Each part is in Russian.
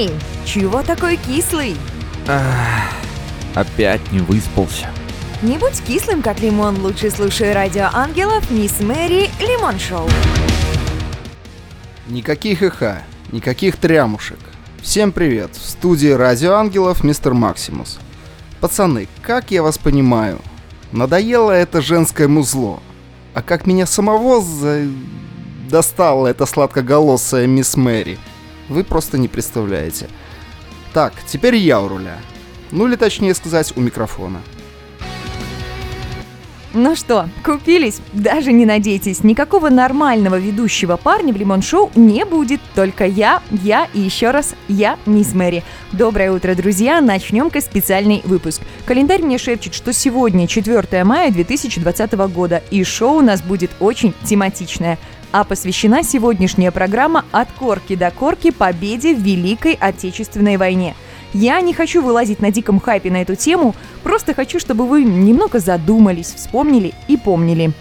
Эй, чего такой кислый? Ах, опять не выспался. Не будь кислым, как лимон, лучше слушай радио ангелов Мисс Мэри Лимон Шоу. Никаких ИХ, никаких трямушек. Всем привет, в студии Радио Ангелов мистер Максимус. Пацаны, как я вас понимаю, надоело это женское музло. А как меня самого за... достала эта сладкоголосая мисс Мэри, вы просто не представляете. Так, теперь я у руля. Ну или точнее сказать, у микрофона. Ну что, купились? Даже не надейтесь, никакого нормального ведущего парня в Лимон Шоу не будет. Только я, я и еще раз я, мисс Мэри. Доброе утро, друзья. Начнем-ка специальный выпуск. Календарь мне шепчет, что сегодня 4 мая 2020 года, и шоу у нас будет очень тематичное а посвящена сегодняшняя программа «От корки до корки. Победе в Великой Отечественной войне». Я не хочу вылазить на диком хайпе на эту тему, просто хочу, чтобы вы немного задумались, вспомнили и помнили.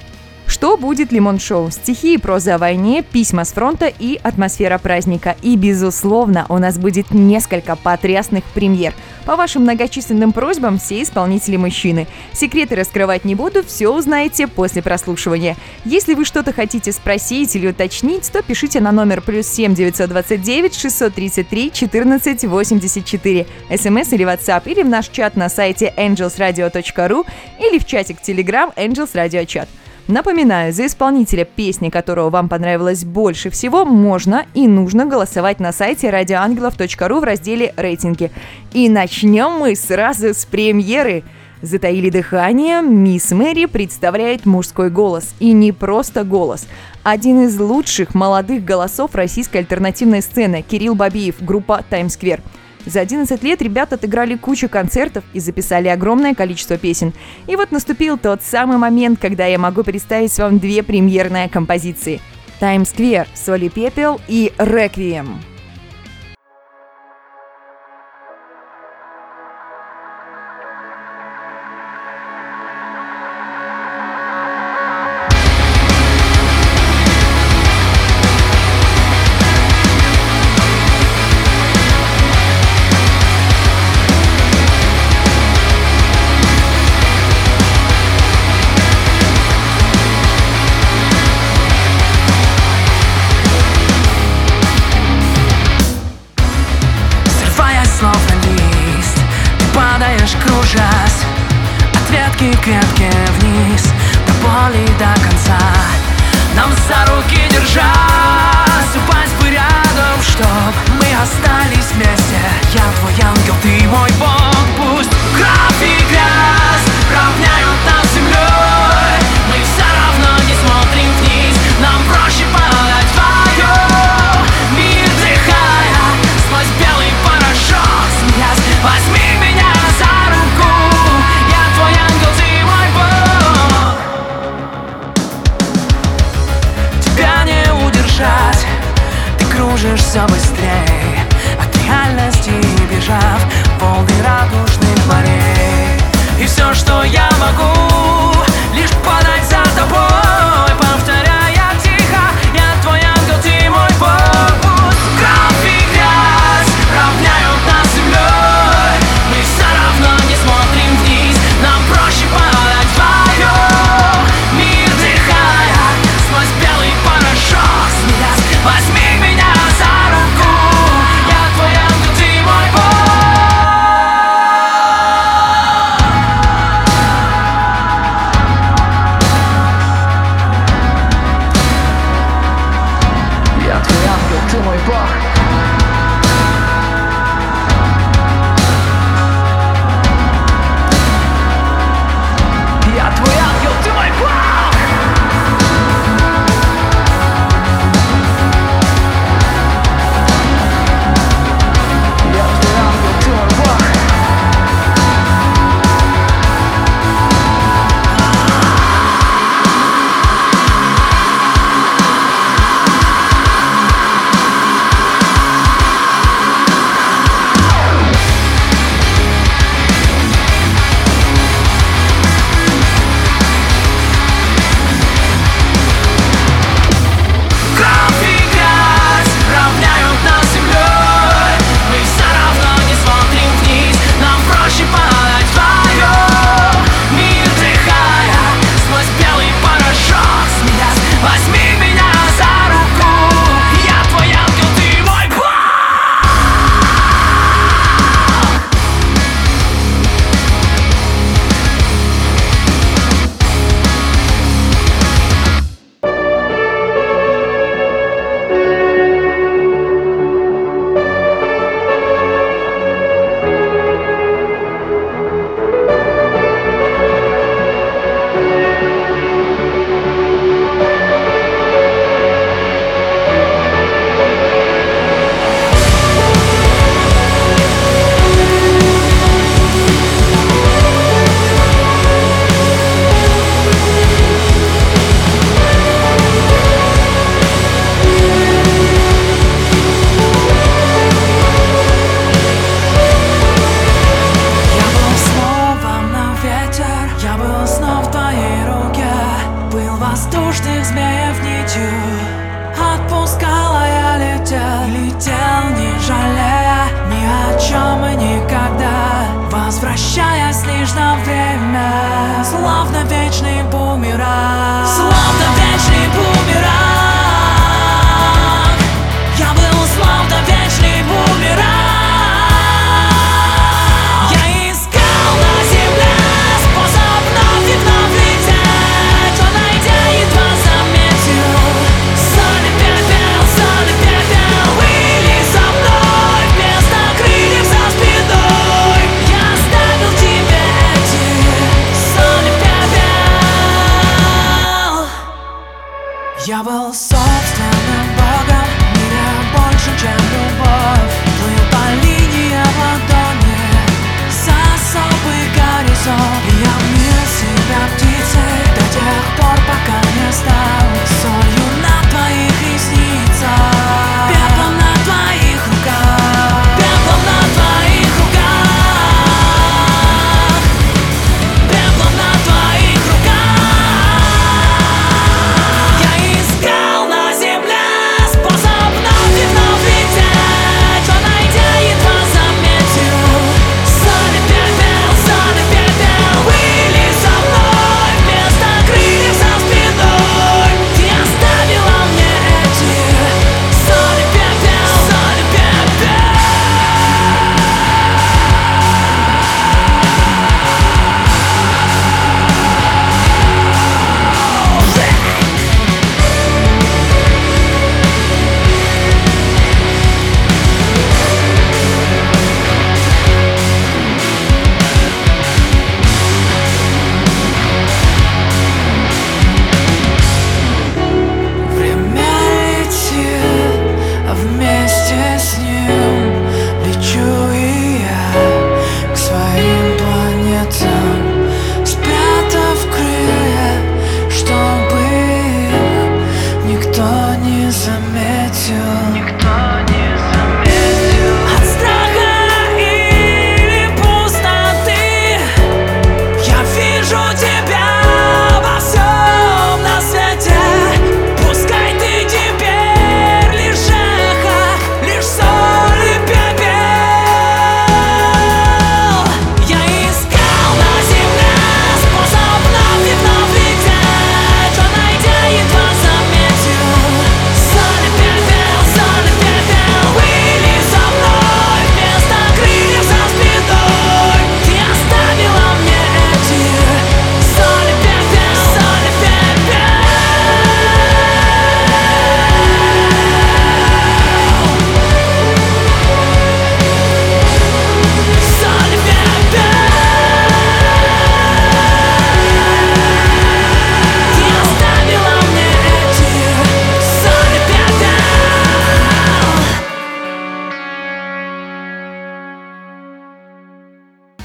Что будет Лимон-шоу? Стихи и проза о войне, письма с фронта и атмосфера праздника. И, безусловно, у нас будет несколько потрясных премьер. По вашим многочисленным просьбам все исполнители мужчины. Секреты раскрывать не буду, все узнаете после прослушивания. Если вы что-то хотите спросить или уточнить, то пишите на номер плюс 7 929 633 14 84 смс или WhatsApp, или в наш чат на сайте angelsradio.ru или в чатик Telegram Angels Radio Chat. Напоминаю, за исполнителя песни, которого вам понравилось больше всего, можно и нужно голосовать на сайте radioангелов.ру в разделе «Рейтинги». И начнем мы сразу с премьеры. Затаили дыхание, мисс Мэри представляет мужской голос. И не просто голос. Один из лучших молодых голосов российской альтернативной сцены – Кирилл Бабиев, группа «Таймсквер». За 11 лет ребята отыграли кучу концертов и записали огромное количество песен. И вот наступил тот самый момент, когда я могу представить вам две премьерные композиции. «Таймс Сквер», «Соли пепел» и «Реквием».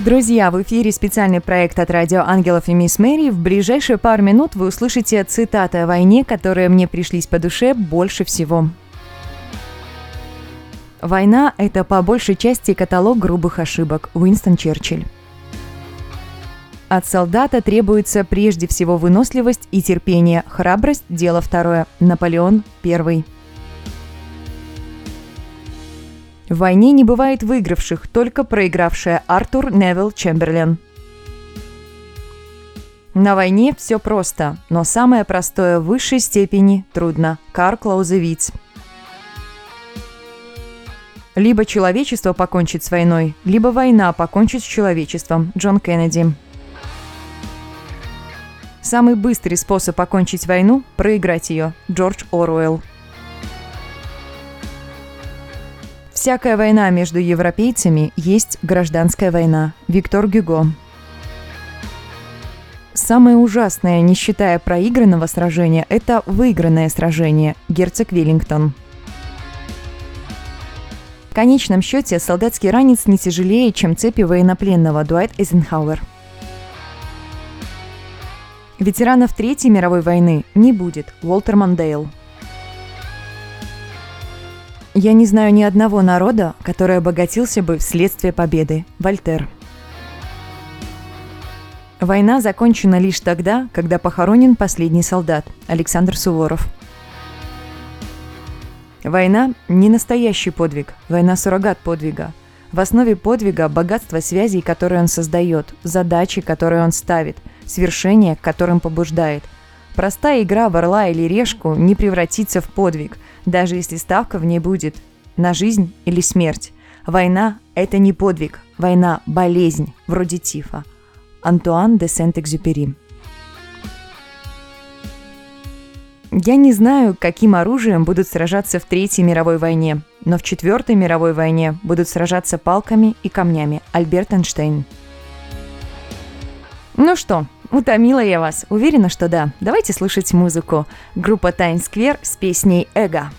Друзья, в эфире специальный проект от радио «Ангелов и мисс Мэри». В ближайшие пару минут вы услышите цитаты о войне, которые мне пришлись по душе больше всего. Война – это по большей части каталог грубых ошибок. Уинстон Черчилль. От солдата требуется прежде всего выносливость и терпение. Храбрость – дело второе. Наполеон I. В войне не бывает выигравших, только проигравшая Артур Невилл Чемберлен. На войне все просто, но самое простое в высшей степени трудно. Карл Клаузевиц. Либо человечество покончит с войной, либо война покончит с человечеством. Джон Кеннеди. Самый быстрый способ покончить войну – проиграть ее. Джордж Оруэлл. Всякая война между европейцами есть гражданская война. Виктор Гюго. Самое ужасное, не считая проигранного сражения, это выигранное сражение. Герцог Веллингтон. В конечном счете солдатский ранец не тяжелее, чем цепи военнопленного Дуайт Эйзенхауэр. Ветеранов Третьей мировой войны не будет. Уолтер Мандейл. Я не знаю ни одного народа, который обогатился бы вследствие победы. Вольтер. Война закончена лишь тогда, когда похоронен последний солдат Александр Суворов. Война – не настоящий подвиг, война – суррогат подвига. В основе подвига – богатство связей, которые он создает, задачи, которые он ставит, свершения, к которым побуждает. Простая игра в орла или решку не превратится в подвиг, даже если ставка в ней будет на жизнь или смерть. Война – это не подвиг, война – болезнь, вроде тифа. Антуан де Сент-Экзюпери Я не знаю, каким оружием будут сражаться в Третьей мировой войне, но в Четвертой мировой войне будут сражаться палками и камнями. Альберт Эйнштейн. Ну что, утомила я вас? Уверена, что да. Давайте слушать музыку. Группа Times Square с песней «Эго».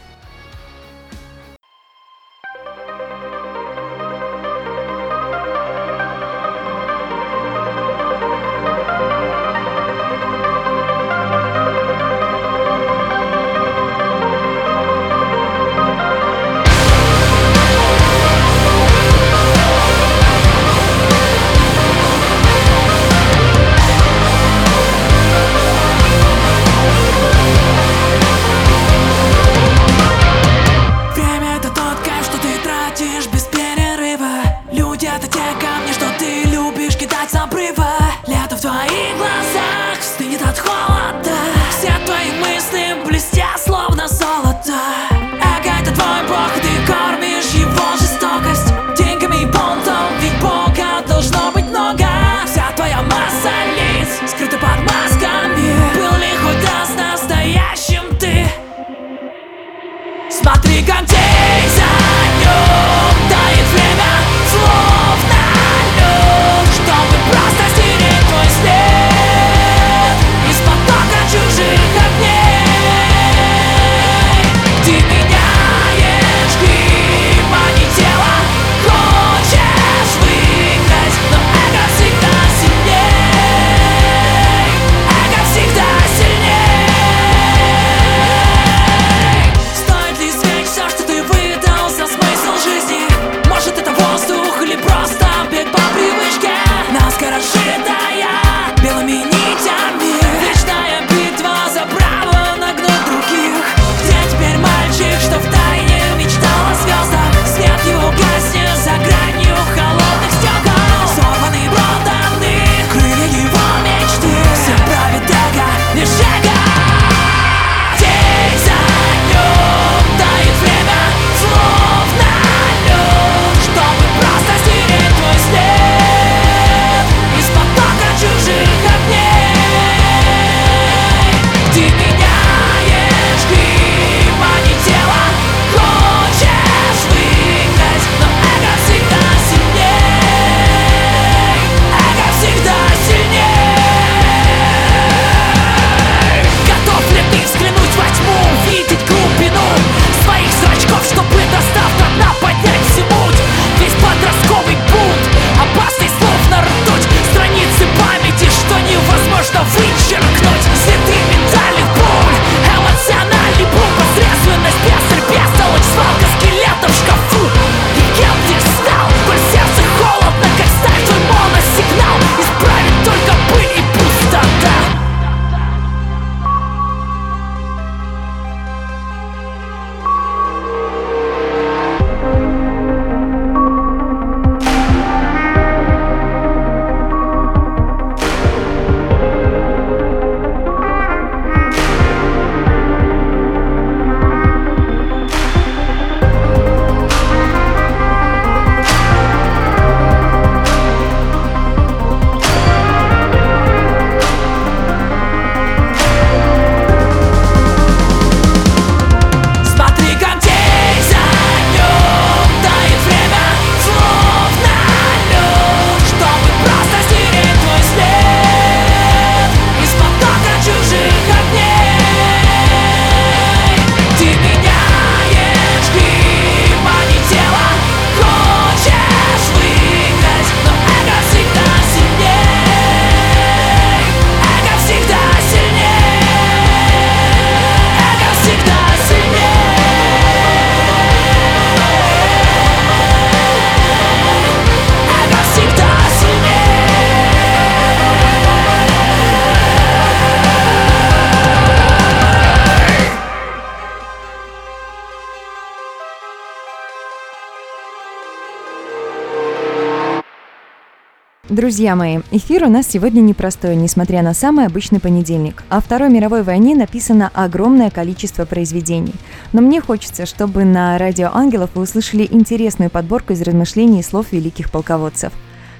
Друзья мои, эфир у нас сегодня непростой, несмотря на самый обычный понедельник. О Второй мировой войне написано огромное количество произведений. Но мне хочется, чтобы на Радио Ангелов вы услышали интересную подборку из размышлений и слов великих полководцев.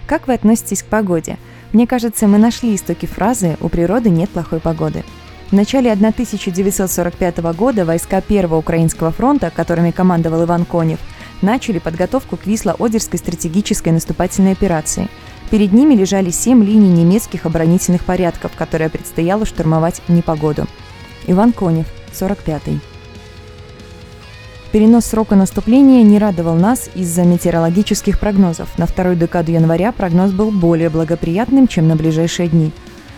Как вы относитесь к погоде? Мне кажется, мы нашли истоки фразы «У природы нет плохой погоды». В начале 1945 года войска Первого Украинского фронта, которыми командовал Иван Конев, начали подготовку к Висло-Одерской стратегической наступательной операции – Перед ними лежали семь линий немецких оборонительных порядков, которые предстояло штурмовать непогоду. Иван Конев, 45-й. Перенос срока наступления не радовал нас из-за метеорологических прогнозов. На вторую декаду января прогноз был более благоприятным, чем на ближайшие дни.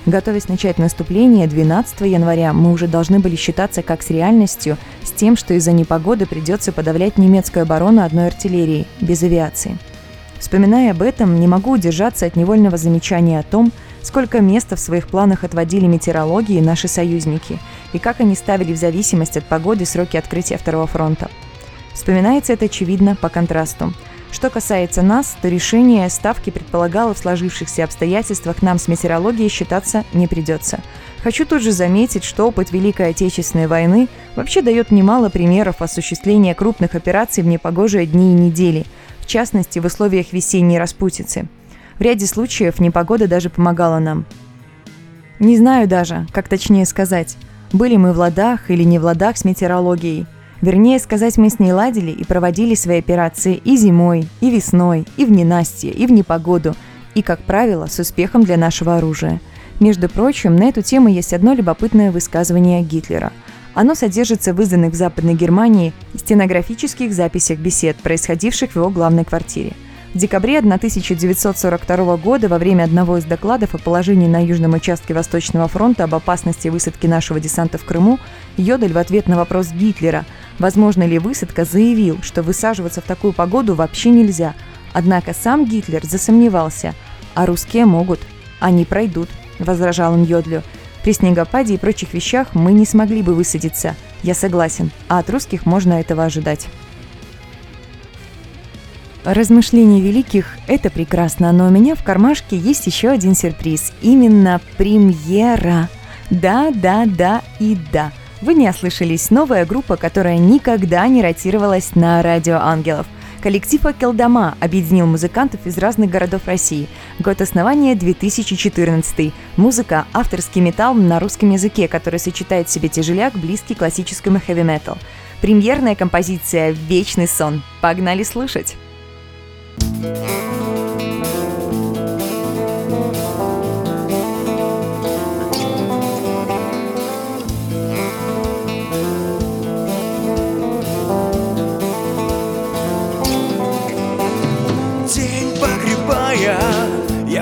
Готовясь начать наступление 12 января, мы уже должны были считаться как с реальностью, с тем, что из-за непогоды придется подавлять немецкую оборону одной артиллерией, без авиации. Вспоминая об этом, не могу удержаться от невольного замечания о том, сколько места в своих планах отводили метеорологии наши союзники и как они ставили в зависимость от погоды сроки открытия Второго фронта. Вспоминается это очевидно по контрасту. Что касается нас, то решение ставки предполагало в сложившихся обстоятельствах нам с метеорологией считаться не придется. Хочу тут же заметить, что опыт Великой Отечественной войны вообще дает немало примеров осуществления крупных операций в непогожие дни и недели – в частности в условиях весенней распутицы. В ряде случаев непогода даже помогала нам. Не знаю даже, как точнее сказать, были мы в ладах или не в ладах с метеорологией. Вернее сказать, мы с ней ладили и проводили свои операции и зимой, и весной, и в ненастье, и в непогоду, и, как правило, с успехом для нашего оружия. Между прочим, на эту тему есть одно любопытное высказывание Гитлера – оно содержится в изданных в Западной Германии стенографических записях бесед, происходивших в его главной квартире. В декабре 1942 года во время одного из докладов о положении на южном участке Восточного фронта об опасности высадки нашего десанта в Крыму, Йодель в ответ на вопрос Гитлера, возможно ли высадка, заявил, что высаживаться в такую погоду вообще нельзя. Однако сам Гитлер засомневался. А русские могут. Они пройдут, возражал он Йодлю. При снегопаде и прочих вещах мы не смогли бы высадиться. Я согласен, а от русских можно этого ожидать. Размышления великих – это прекрасно, но у меня в кармашке есть еще один сюрприз. Именно премьера. Да, да, да и да. Вы не ослышались. Новая группа, которая никогда не ротировалась на радио ангелов. Коллектив «Акелдома» объединил музыкантов из разных городов России. Год основания 2014. Музыка – авторский металл на русском языке, который сочетает в себе тяжеляк, близкий классическому хэви-метал. Премьерная композиция «Вечный сон». Погнали слушать!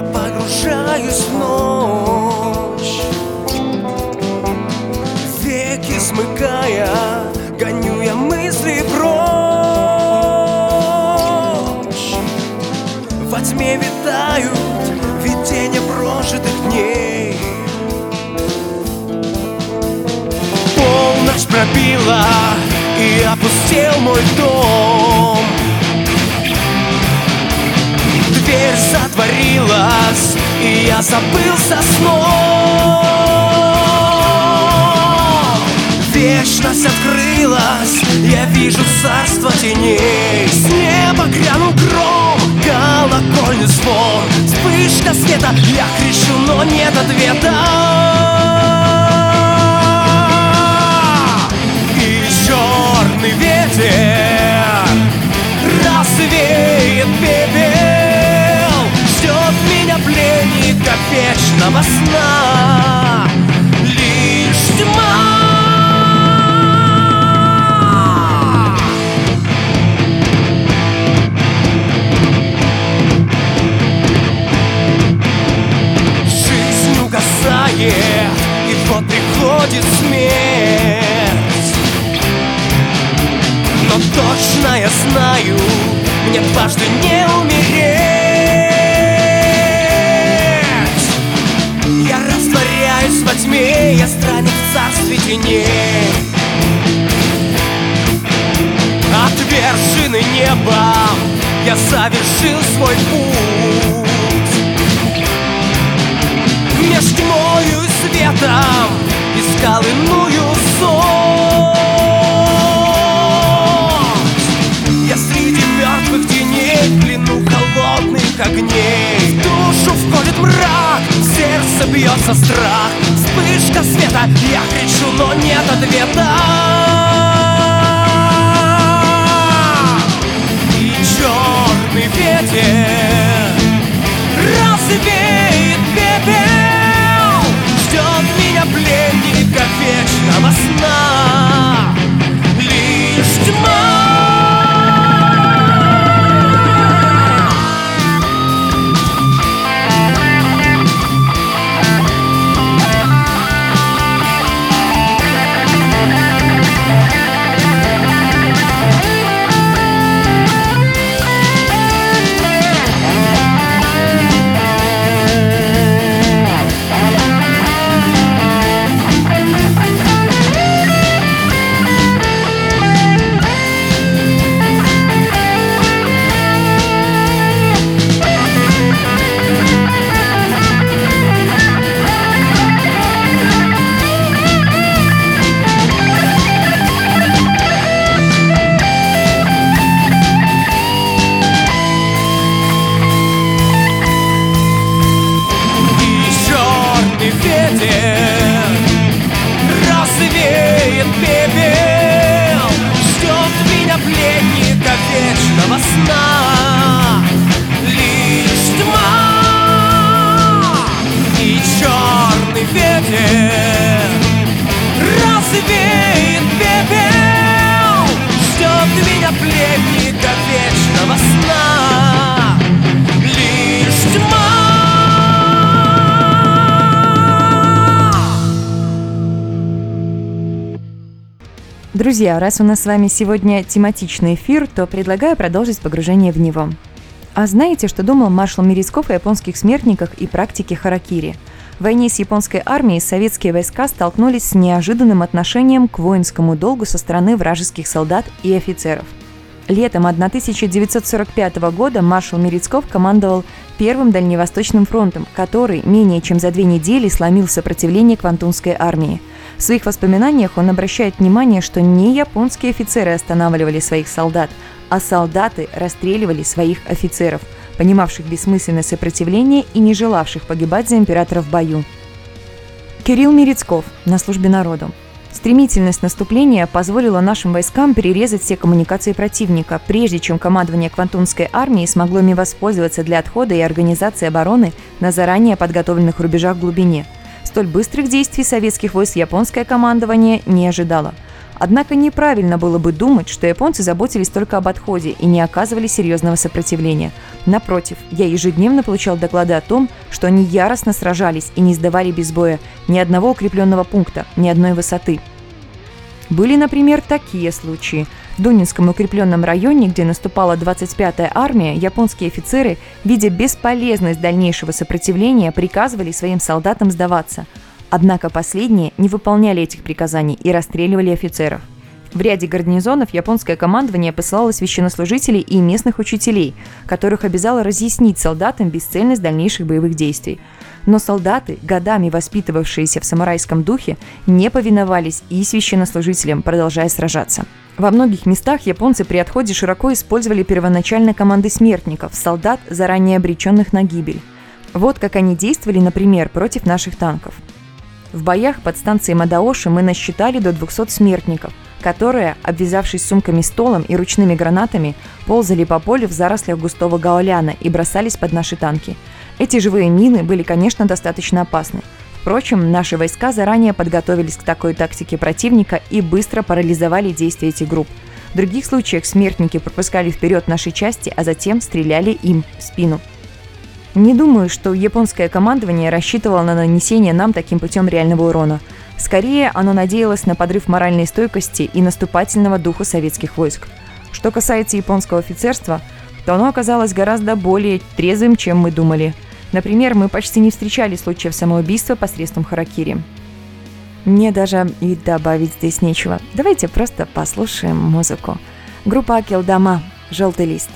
Погружаюсь в ночь. Веки смыкая, гоню я мысли прочь. Во тьме витают видения прожитых дней. Полночь пробила и опустел мой дом Дверь затворилась и я забылся сном Вечность открылась, я вижу царство теней. С неба грянул гром, колокольный звон. Вспышка света, я кричу, но нет ответа. И черный ветер пленника вечного сна. Лишь тьма. Жизнь угасает, и вот приходит смерть. Но точно я знаю, мне дважды не умереть Теряюсь во тьме, я странник в царстве теней От вершины неба я совершил свой путь. Меж тьмою и светом искал иную суть. Я среди мертвых теней в плену холодных огней. В душу входит мрак сердце бьется страх Вспышка света. Я кричу, но нет ответа. И черный ветер Развеет пепел Ждет меня пленника вечного сна. Лишь тьма Раз у нас с вами сегодня тематичный эфир, то предлагаю продолжить погружение в него. А знаете, что думал маршал Мерецков о японских смертниках и практике харакири? В войне с японской армией советские войска столкнулись с неожиданным отношением к воинскому долгу со стороны вражеских солдат и офицеров. Летом 1945 года маршал Мерецков командовал Первым Дальневосточным фронтом, который менее чем за две недели сломил сопротивление Квантунской армии. В своих воспоминаниях он обращает внимание, что не японские офицеры останавливали своих солдат, а солдаты расстреливали своих офицеров, понимавших бессмысленное сопротивление и не желавших погибать за императора в бою. Кирилл Мерецков на службе народу. Стремительность наступления позволила нашим войскам перерезать все коммуникации противника, прежде чем командование Квантунской армии смогло ими воспользоваться для отхода и организации обороны на заранее подготовленных рубежах в глубине. Столь быстрых действий советских войск японское командование не ожидало. Однако неправильно было бы думать, что японцы заботились только об отходе и не оказывали серьезного сопротивления. Напротив, я ежедневно получал доклады о том, что они яростно сражались и не сдавали без боя ни одного укрепленного пункта, ни одной высоты. Были, например, такие случаи. Дунинском укрепленном районе, где наступала 25-я армия, японские офицеры, видя бесполезность дальнейшего сопротивления, приказывали своим солдатам сдаваться. Однако последние не выполняли этих приказаний и расстреливали офицеров. В ряде гарнизонов японское командование посылало священнослужителей и местных учителей, которых обязало разъяснить солдатам бесцельность дальнейших боевых действий. Но солдаты, годами воспитывавшиеся в самурайском духе, не повиновались и священнослужителям, продолжая сражаться. Во многих местах японцы при отходе широко использовали первоначально команды смертников, солдат, заранее обреченных на гибель. Вот как они действовали, например, против наших танков. В боях под станцией Мадаоши мы насчитали до 200 смертников, которые, обвязавшись сумками столом и ручными гранатами, ползали по полю в зарослях густого гауляна и бросались под наши танки. Эти живые мины были, конечно, достаточно опасны. Впрочем, наши войска заранее подготовились к такой тактике противника и быстро парализовали действия этих групп. В других случаях смертники пропускали вперед наши части, а затем стреляли им в спину. Не думаю, что японское командование рассчитывало на нанесение нам таким путем реального урона. Скорее, оно надеялось на подрыв моральной стойкости и наступательного духа советских войск. Что касается японского офицерства, то оно оказалось гораздо более трезвым, чем мы думали. Например, мы почти не встречали случаев самоубийства посредством харакири. Мне даже и добавить здесь нечего. Давайте просто послушаем музыку. Группа Акелдама «Желтый лист».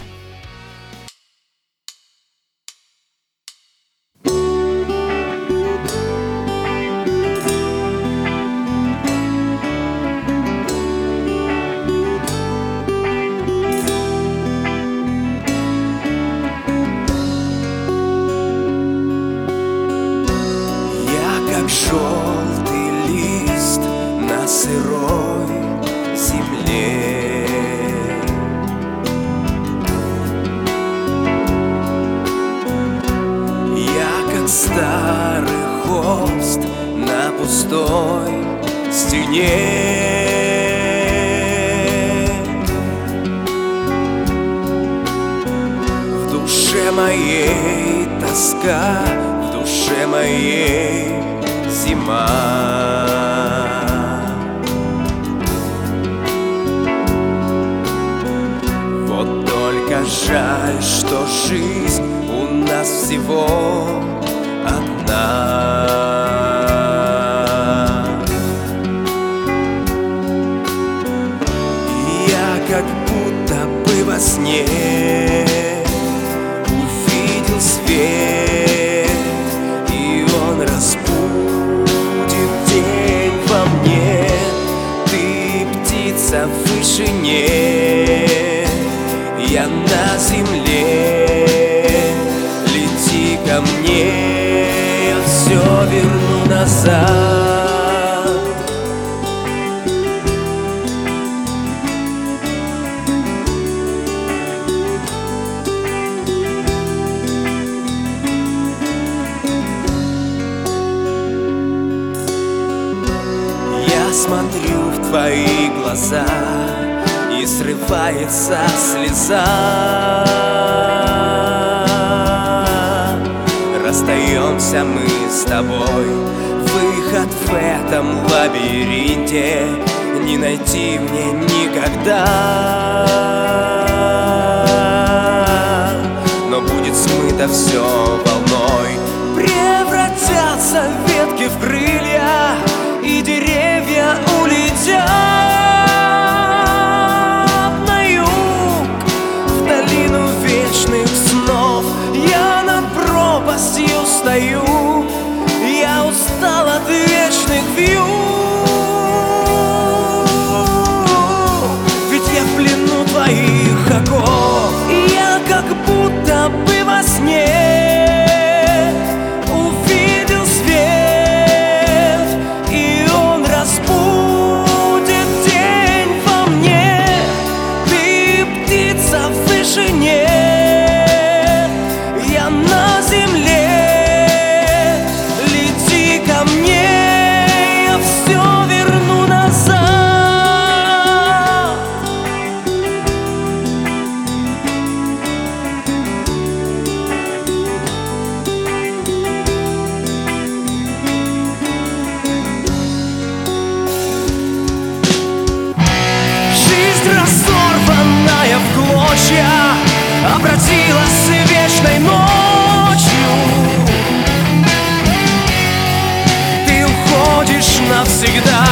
находится в вышине. Я на земле. Лети ко мне. Я все верну назад. сердца И срывается слеза. Расстаемся мы с тобой. Выход в этом лабиринте Не найти мне никогда. Но будет смыто все волной. Превратятся в обратила с вечной ночью. Ты уходишь навсегда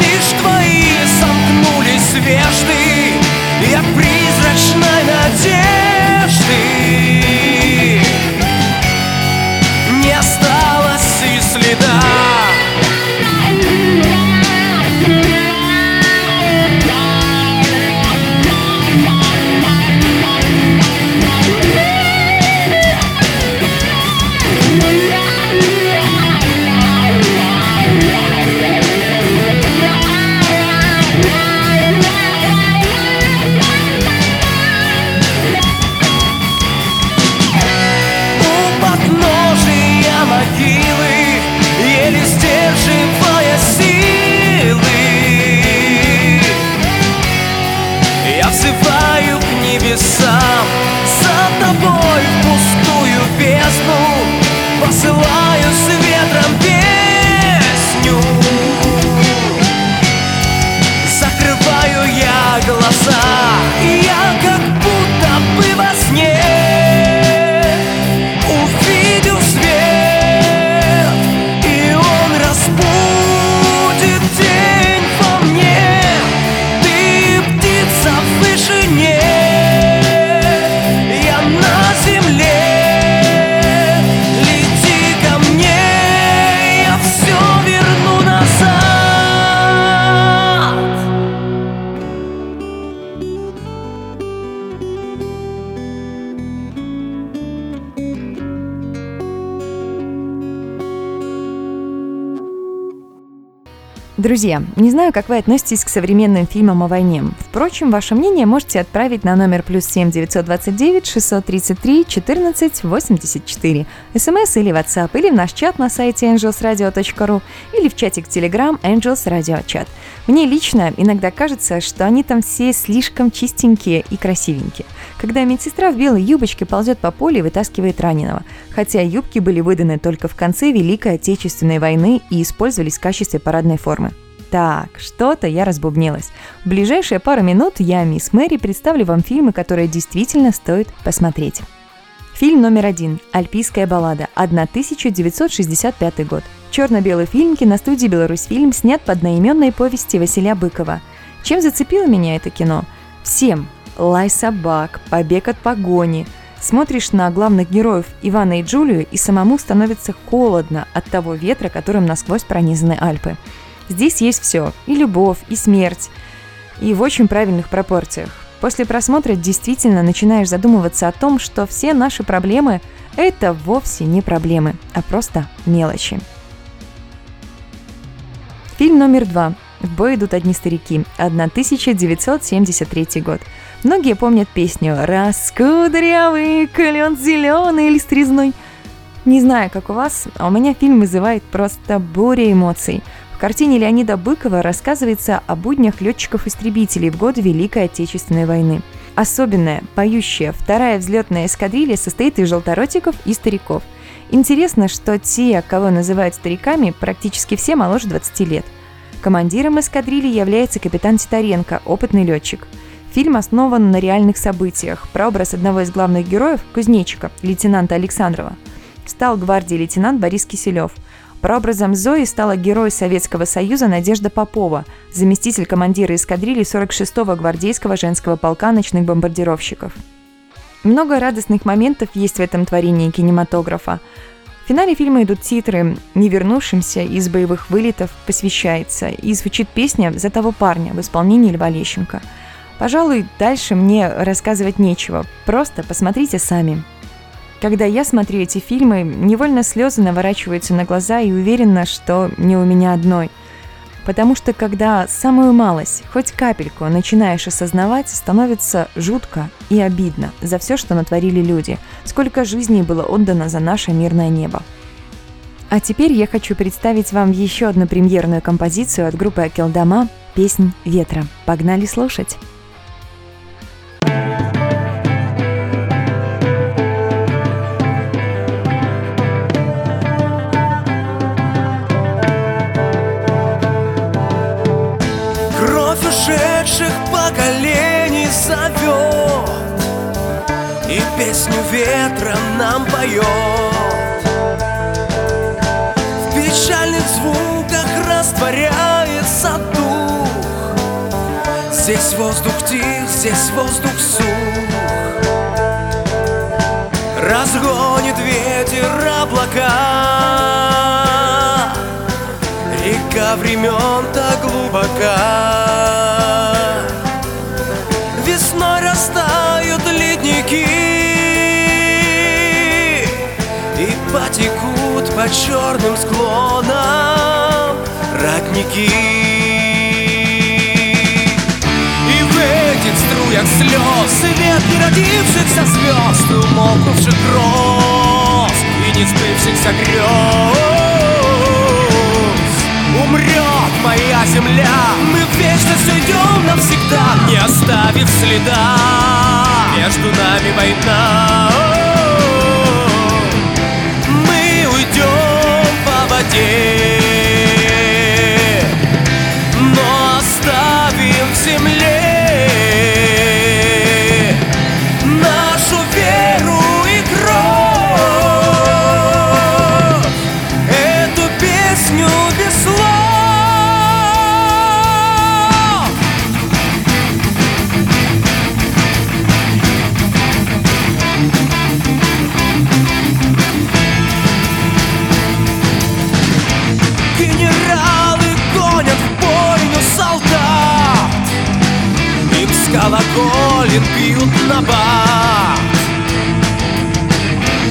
Лишь твои сомкнулись вежды. Я приду Друзья, не знаю, как вы относитесь к современным фильмам о войне. Впрочем, ваше мнение можете отправить на номер плюс 7 929 633 14 84, смс или WhatsApp, или в наш чат на сайте angelsradio.ru, или в чатик Telegram Angels Radio Chat. Мне лично иногда кажется, что они там все слишком чистенькие и красивенькие. Когда медсестра в белой юбочке ползет по полю и вытаскивает раненого, хотя юбки были выданы только в конце Великой Отечественной войны и использовались в качестве парадной формы. Так, что-то я разбубнилась. В ближайшие пару минут я, мисс Мэри, представлю вам фильмы, которые действительно стоит посмотреть. Фильм номер один «Альпийская баллада», 1965 год. Черно-белый фильм киностудии «Беларусьфильм» снят по одноименной повести Василия Быкова. Чем зацепило меня это кино? Всем. Лай собак, побег от погони. Смотришь на главных героев Ивана и Джулию, и самому становится холодно от того ветра, которым насквозь пронизаны Альпы. Здесь есть все. И любовь, и смерть. И в очень правильных пропорциях. После просмотра действительно начинаешь задумываться о том, что все наши проблемы – это вовсе не проблемы, а просто мелочи. Фильм номер два. В бой идут одни старики. 1973 год. Многие помнят песню «Раскудрявый клен зеленый лист резной». Не знаю, как у вас, а у меня фильм вызывает просто буря эмоций – картине Леонида Быкова рассказывается о буднях летчиков-истребителей в год Великой Отечественной войны. Особенная, поющая, вторая взлетная эскадрилья состоит из желторотиков и стариков. Интересно, что те, кого называют стариками, практически все моложе 20 лет. Командиром эскадрильи является капитан Титаренко, опытный летчик. Фильм основан на реальных событиях. Прообраз одного из главных героев, кузнечика, лейтенанта Александрова, стал гвардии лейтенант Борис Киселев – Прообразом Зои стала герой Советского Союза Надежда Попова, заместитель командира эскадрильи 46-го гвардейского женского полка ночных бомбардировщиков. Много радостных моментов есть в этом творении кинематографа. В финале фильма идут титры «Не вернувшимся из боевых вылетов посвящается» и звучит песня «За того парня» в исполнении Льва Лещенко. Пожалуй, дальше мне рассказывать нечего, просто посмотрите сами. Когда я смотрю эти фильмы, невольно слезы наворачиваются на глаза и уверена, что не у меня одной. Потому что когда самую малость, хоть капельку, начинаешь осознавать, становится жутко и обидно за все, что натворили люди, сколько жизней было отдано за наше мирное небо. А теперь я хочу представить вам еще одну премьерную композицию от группы Акелдама «Песнь ветра». Погнали слушать! Ветра нам поет. В печальных звуках растворяется дух. Здесь воздух тих, здесь воздух сух. Разгонит ветер облака. Река времен так глубока по черным склонам родники И в этих струях слез Свет неродившихся звезд Умолкнувших гроз И не сбывшихся грез. Умрет моя земля Мы в вечность уйдем навсегда Не оставив следа. Между нами война по колоколен бьют на бак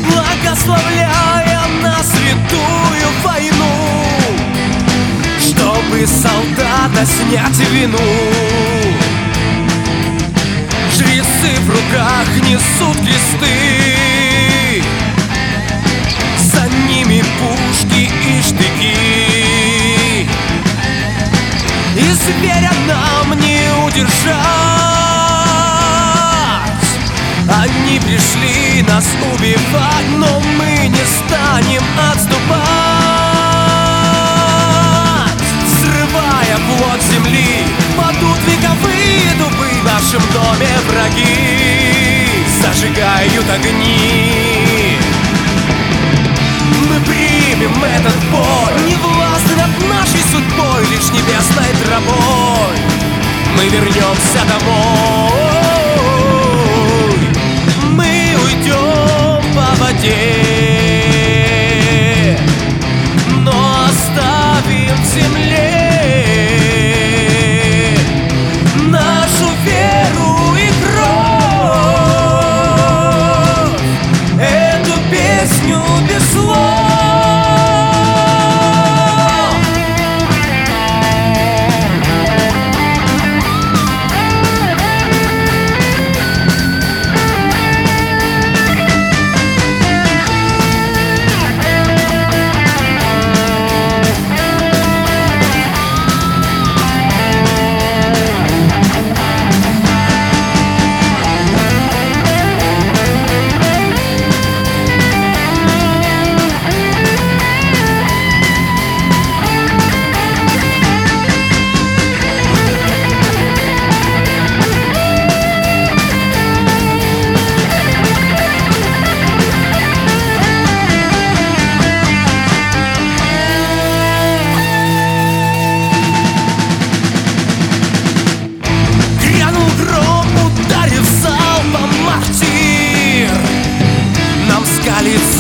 Благословляя на святую войну Чтобы бы солдата снять вину. Жрецы в руках несут кресты За ними пушки и штыки. И зверя нам не удержать нашем доме враги Зажигают огни. Мы примем этот бой Не властны над нашей судьбой Лишь небесной тропой Мы вернемся домой. Мы уйдем по воде но оставим земле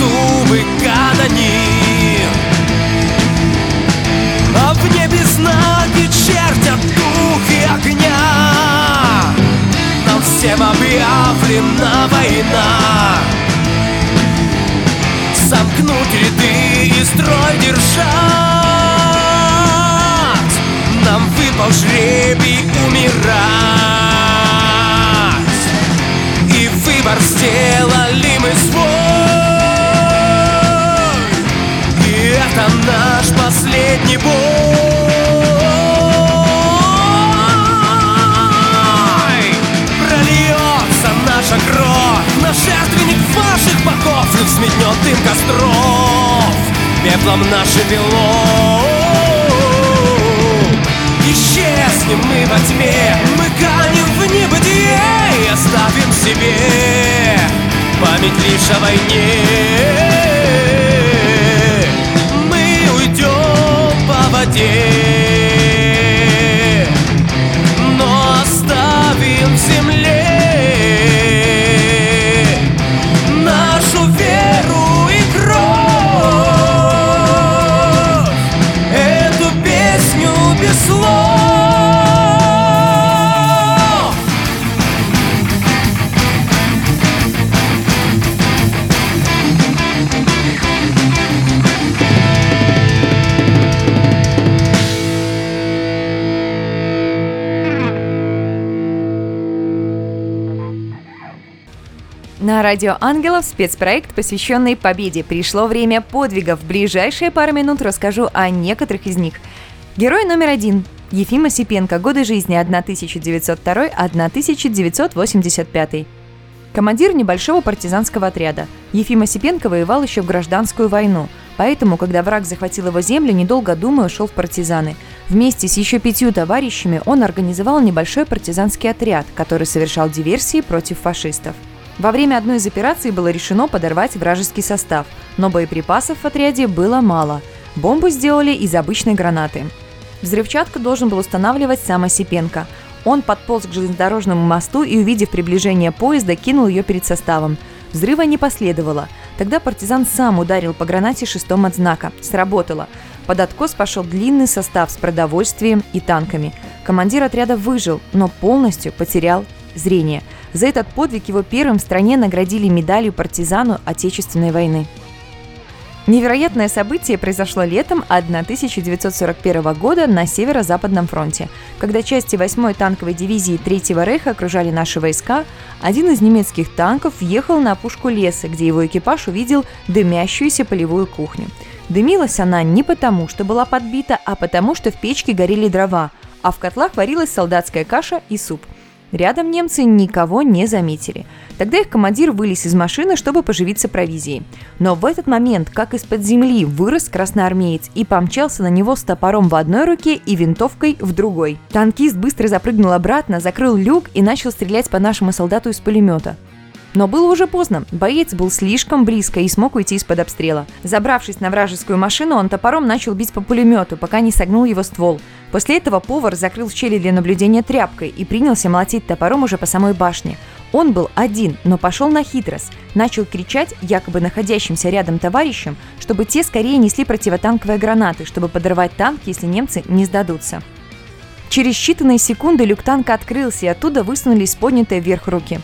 зубы канонир А в небе знаки чертят духи огня. Нам всем объявлена война. Сомкнуть ряды и строй держать. Нам выпал жребий умирать. И выбор сделали мы свой это наш последний бой. Прольется наша кровь На жертвенник ваших богов И взметнет дым костров. Пеплом наши бело Исчезнем мы во тьме Мы канем в небытие И оставим себе Память лишь о войне воде. Но оставим в земле Нашу веру и кровь. Эту песню без слов Радио Ангелов спецпроект, посвященный победе. Пришло время подвигов. В ближайшие пару минут расскажу о некоторых из них. Герой номер один. Ефим Осипенко. Годы жизни 1902-1985. Командир небольшого партизанского отряда. Ефим Осипенко воевал еще в гражданскую войну. Поэтому, когда враг захватил его землю, недолго думая, ушел в партизаны. Вместе с еще пятью товарищами он организовал небольшой партизанский отряд, который совершал диверсии против фашистов. Во время одной из операций было решено подорвать вражеский состав, но боеприпасов в отряде было мало. Бомбу сделали из обычной гранаты. Взрывчатку должен был устанавливать сам Осипенко. Он подполз к железнодорожному мосту и, увидев приближение поезда, кинул ее перед составом. Взрыва не последовало. Тогда партизан сам ударил по гранате шестом от знака. Сработало. Под откос пошел длинный состав с продовольствием и танками. Командир отряда выжил, но полностью потерял зрение. За этот подвиг его первым в стране наградили медалью партизану Отечественной войны. Невероятное событие произошло летом 1941 года на Северо-Западном фронте. Когда части 8-й танковой дивизии Третьего Рейха окружали наши войска, один из немецких танков въехал на опушку леса, где его экипаж увидел дымящуюся полевую кухню. Дымилась она не потому, что была подбита, а потому, что в печке горели дрова, а в котлах варилась солдатская каша и суп – Рядом немцы никого не заметили. Тогда их командир вылез из машины, чтобы поживиться провизией. Но в этот момент, как из-под земли, вырос красноармеец и помчался на него с топором в одной руке и винтовкой в другой. Танкист быстро запрыгнул обратно, закрыл люк и начал стрелять по нашему солдату из пулемета. Но было уже поздно. Боец был слишком близко и смог уйти из-под обстрела. Забравшись на вражескую машину, он топором начал бить по пулемету, пока не согнул его ствол. После этого повар закрыл щели для наблюдения тряпкой и принялся молотить топором уже по самой башне. Он был один, но пошел на хитрость. Начал кричать якобы находящимся рядом товарищам, чтобы те скорее несли противотанковые гранаты, чтобы подорвать танк, если немцы не сдадутся. Через считанные секунды люк танка открылся, и оттуда высунулись поднятые вверх руки.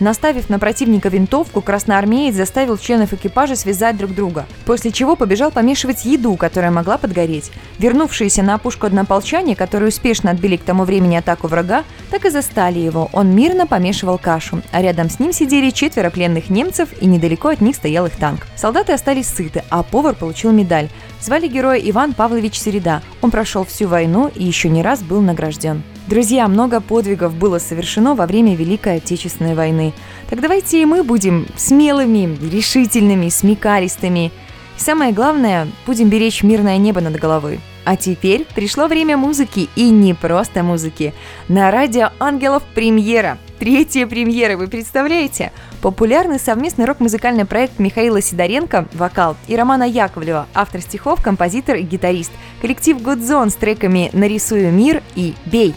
Наставив на противника винтовку, красноармеец заставил членов экипажа связать друг друга, после чего побежал помешивать еду, которая могла подгореть. Вернувшиеся на опушку однополчане, которые успешно отбили к тому времени атаку врага, так и застали его. Он мирно помешивал кашу, а рядом с ним сидели четверо пленных немцев, и недалеко от них стоял их танк. Солдаты остались сыты, а повар получил медаль. Звали героя Иван Павлович Середа. Он прошел всю войну и еще не раз был награжден. Друзья, много подвигов было совершено во время Великой Отечественной войны. Так давайте и мы будем смелыми, решительными, смекалистыми. И самое главное, будем беречь мирное небо над головой. А теперь пришло время музыки, и не просто музыки. На радио «Ангелов» премьера. Третья премьера, вы представляете? Популярный совместный рок-музыкальный проект Михаила Сидоренко «Вокал» и Романа Яковлева, автор стихов, композитор и гитарист. Коллектив «Гудзон» с треками «Нарисую мир» и «Бей».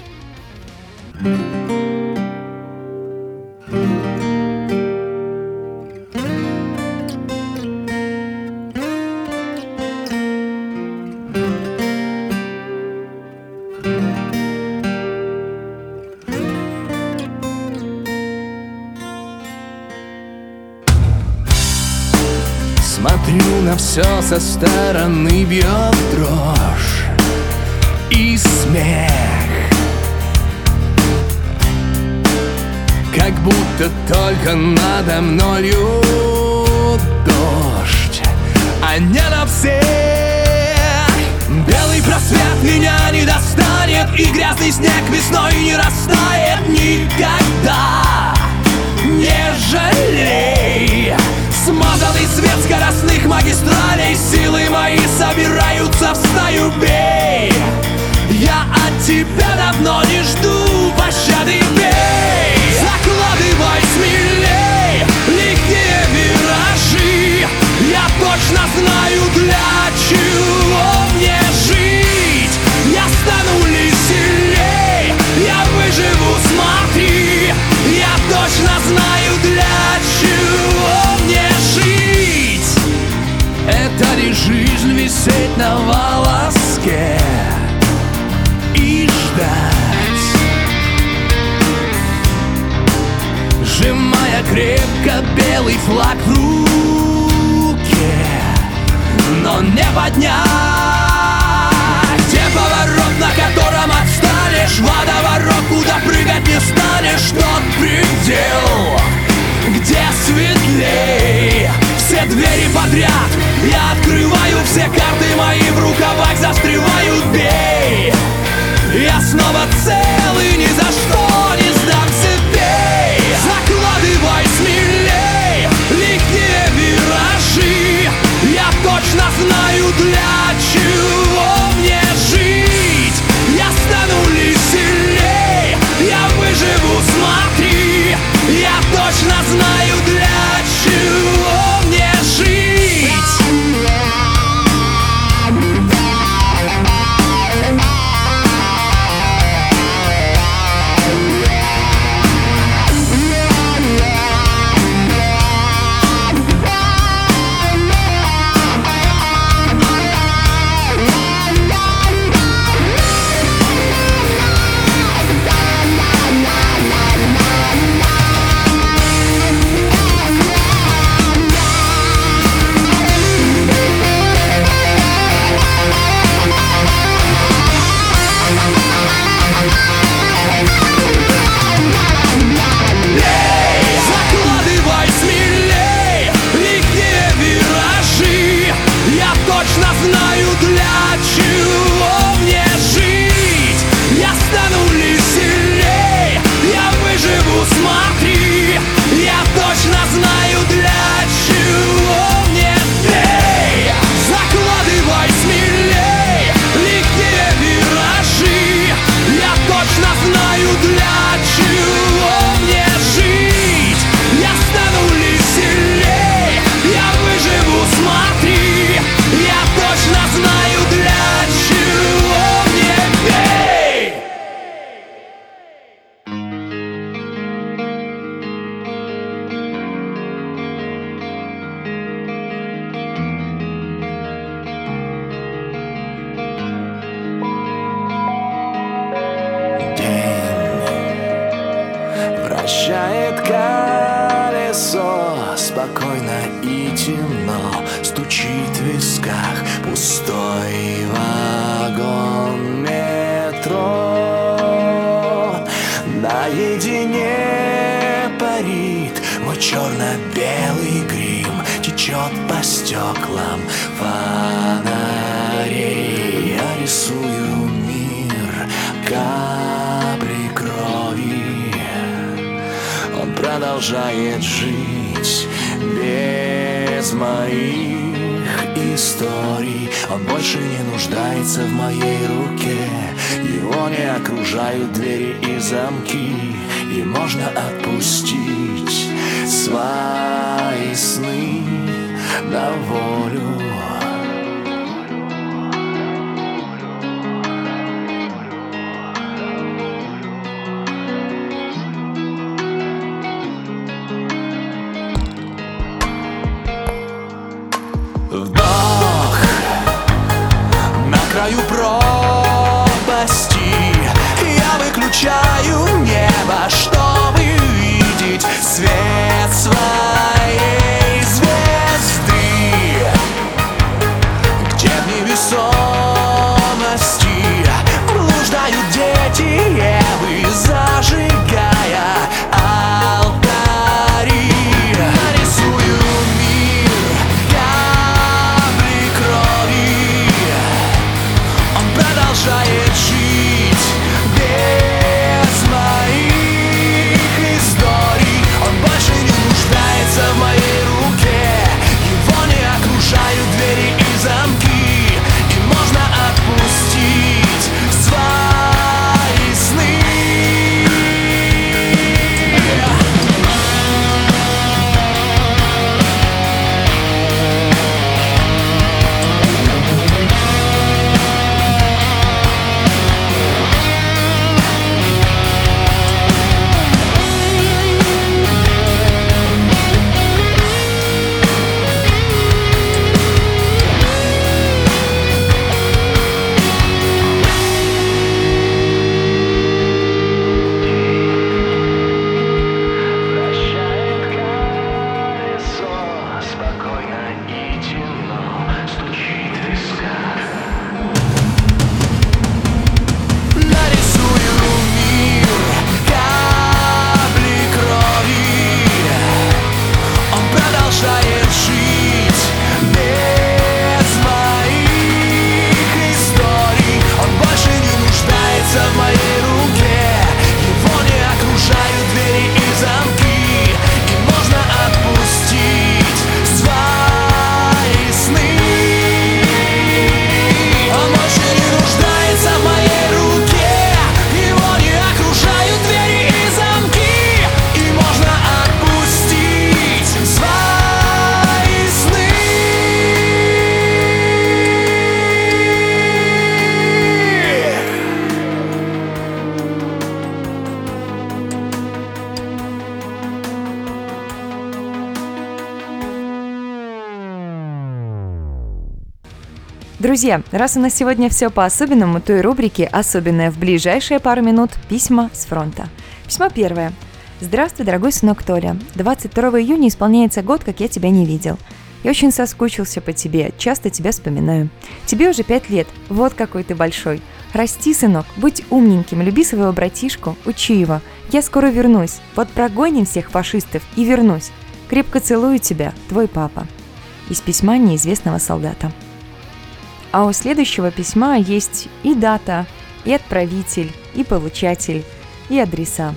Смотрю на все со стороны, бьет дрожь и смех. Как будто только надо мною дождь А не на всех Белый просвет меня не достанет И грязный снег весной не растает Никогда. Не жалей Свет скоростных магистралей Силы мои собираются в стаю Бей! Я от тебя давно не жду пощады Бей! На волоске И ждать. Сжимая крепко белый флаг в руке Но не поднять. Где поворот, на котором отстанешь Водоворот, куда прыгать не станешь Тот предел, где светлей Все двери подряд. Я открываю все карты мои в рукавах застревают. Бей! Я снова цел и ни за что Течет по стеклам фонарей. Я рисую мир капли крови. Он продолжает жить без моих историй. Он больше не нуждается в моей руке. Его не окружают двери и замки. И можно отпустить свои сны на волю Друзья, раз у нас сегодня все по-особенному, то и рубрики «Особенное» в ближайшие пару минут «Письма с фронта». Письмо первое. Здравствуй, дорогой сынок Толя. 22 июня исполняется год, как я тебя не видел. Я очень соскучился по тебе, часто тебя вспоминаю. Тебе уже пять лет, вот какой ты большой. Расти, сынок, будь умненьким, люби своего братишку, учи его. Я скоро вернусь, вот прогоним всех фашистов и вернусь. Крепко целую тебя, твой папа. Из письма неизвестного солдата. А у следующего письма есть и дата, и отправитель, и получатель, и адреса.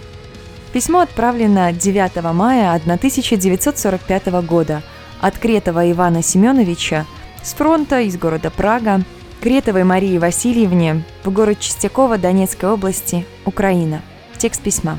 Письмо отправлено 9 мая 1945 года от Кретова Ивана Семеновича с фронта из города Прага Кретовой Марии Васильевне в город Чистяково Донецкой области, Украина. Текст письма.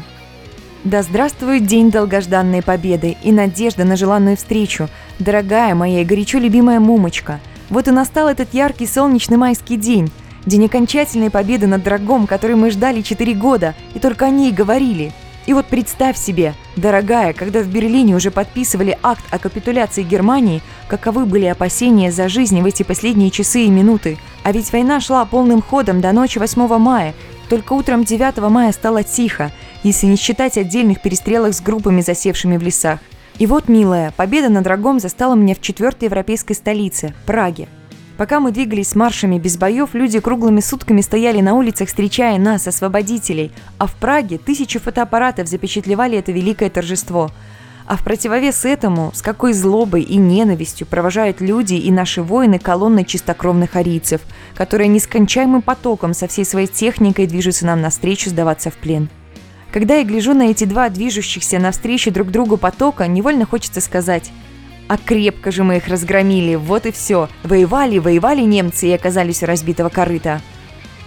Да здравствует день долгожданной победы и надежда на желанную встречу, дорогая моя и горячо любимая Мумочка. Вот и настал этот яркий солнечный майский день, день окончательной победы над врагом, который мы ждали четыре года, и только о ней говорили. И вот представь себе, дорогая, когда в Берлине уже подписывали акт о капитуляции Германии, каковы были опасения за жизнь в эти последние часы и минуты. А ведь война шла полным ходом до ночи 8 мая, только утром 9 мая стало тихо. если не считать отдельных перестрелок с группами, засевшими в лесах. И вот, милая, победа над врагом застала меня в четвертой европейской столице – Праге. Пока мы двигались с маршами без боев, люди круглыми сутками стояли на улицах, встречая нас, освободителей, а в Праге тысячи фотоаппаратов запечатлевали это великое торжество. А в противовес этому, с какой злобой и ненавистью провожают люди и наши воины колонны чистокровных арийцев, которые нескончаемым потоком со всей своей техникой движутся нам навстречу сдаваться в плен. Когда я гляжу на эти два движущихся навстречу друг другу потока, невольно хочется сказать а крепко же мы их разгромили, вот и все. Воевали, воевали немцы и оказались у разбитого корыта.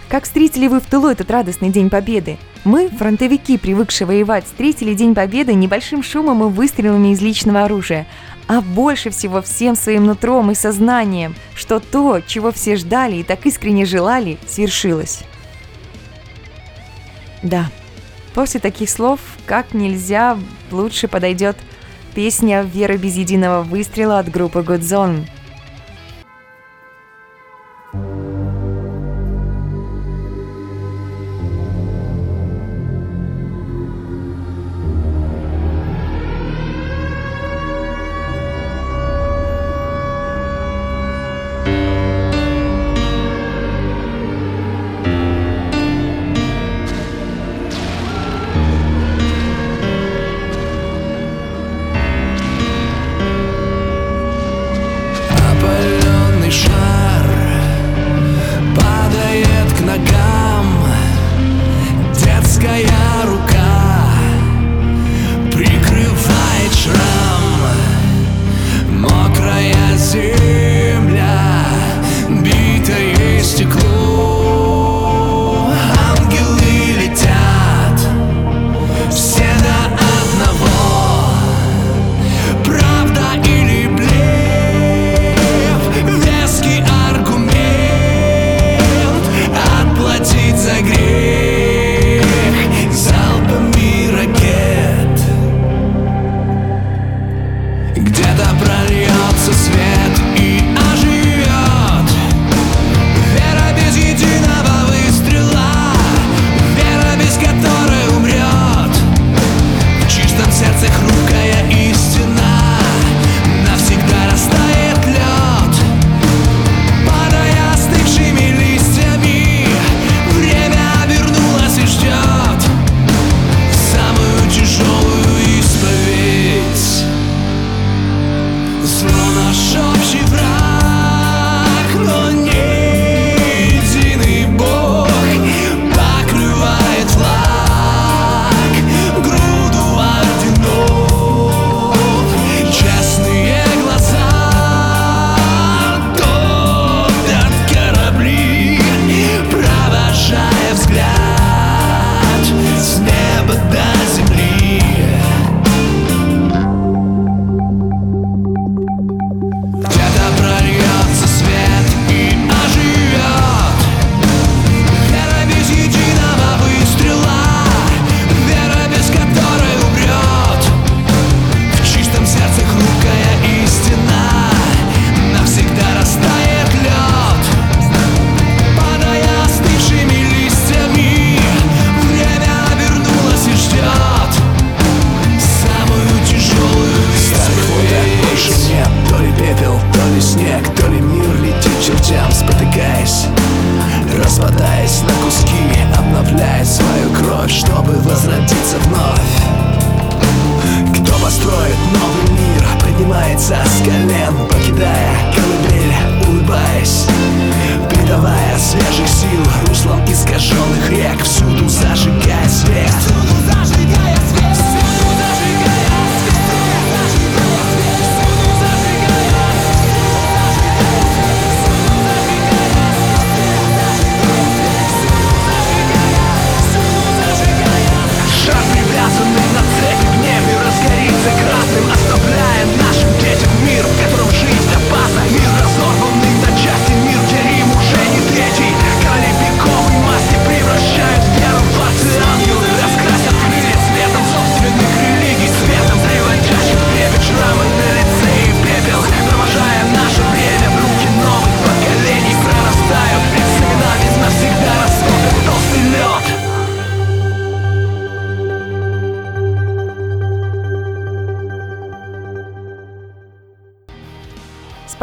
Как встретили вы в тылу этот радостный День Победы? Мы, фронтовики, привыкшие воевать, встретили День Победы небольшим шумом и выстрелами из личного оружия. А больше всего всем своим нутром и сознанием, что то, чего все ждали и так искренне желали, свершилось. Да, после таких слов как нельзя лучше подойдет Песня «Вера без единого выстрела» от группы Good Zone.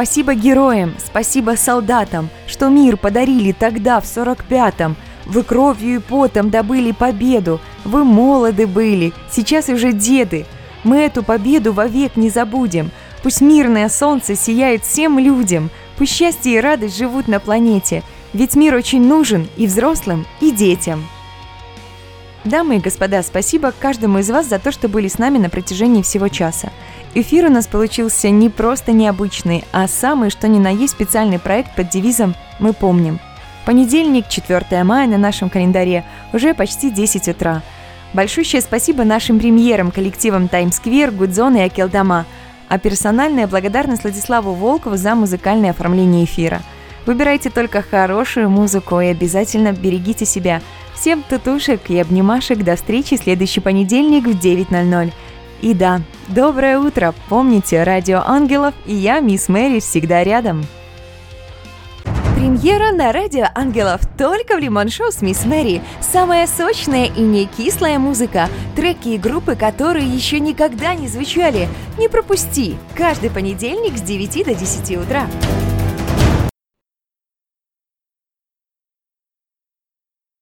Спасибо героям, спасибо солдатам, что мир подарили тогда, в 45-м. Вы кровью и потом добыли победу, вы молоды были, сейчас уже деды. Мы эту победу вовек не забудем. Пусть мирное солнце сияет всем людям, пусть счастье и радость живут на планете, ведь мир очень нужен и взрослым, и детям. Дамы и господа, спасибо каждому из вас за то, что были с нами на протяжении всего часа. Эфир у нас получился не просто необычный, а самый что ни на есть специальный проект под девизом «Мы помним». Понедельник, 4 мая на нашем календаре, уже почти 10 утра. Большущее спасибо нашим премьерам, коллективам Times Square, Гудзон и Акелдама, а персональная благодарность Владиславу Волкову за музыкальное оформление эфира. Выбирайте только хорошую музыку и обязательно берегите себя – Всем тутушек и обнимашек до встречи следующий понедельник в 9.00. И да, доброе утро! Помните, Радио Ангелов и я, Мисс Мэри, всегда рядом. Премьера на Радио Ангелов только в Лимон Шоу с Мисс Мэри. Самая сочная и не кислая музыка. Треки и группы, которые еще никогда не звучали. Не пропусти! Каждый понедельник с 9 до 10 утра.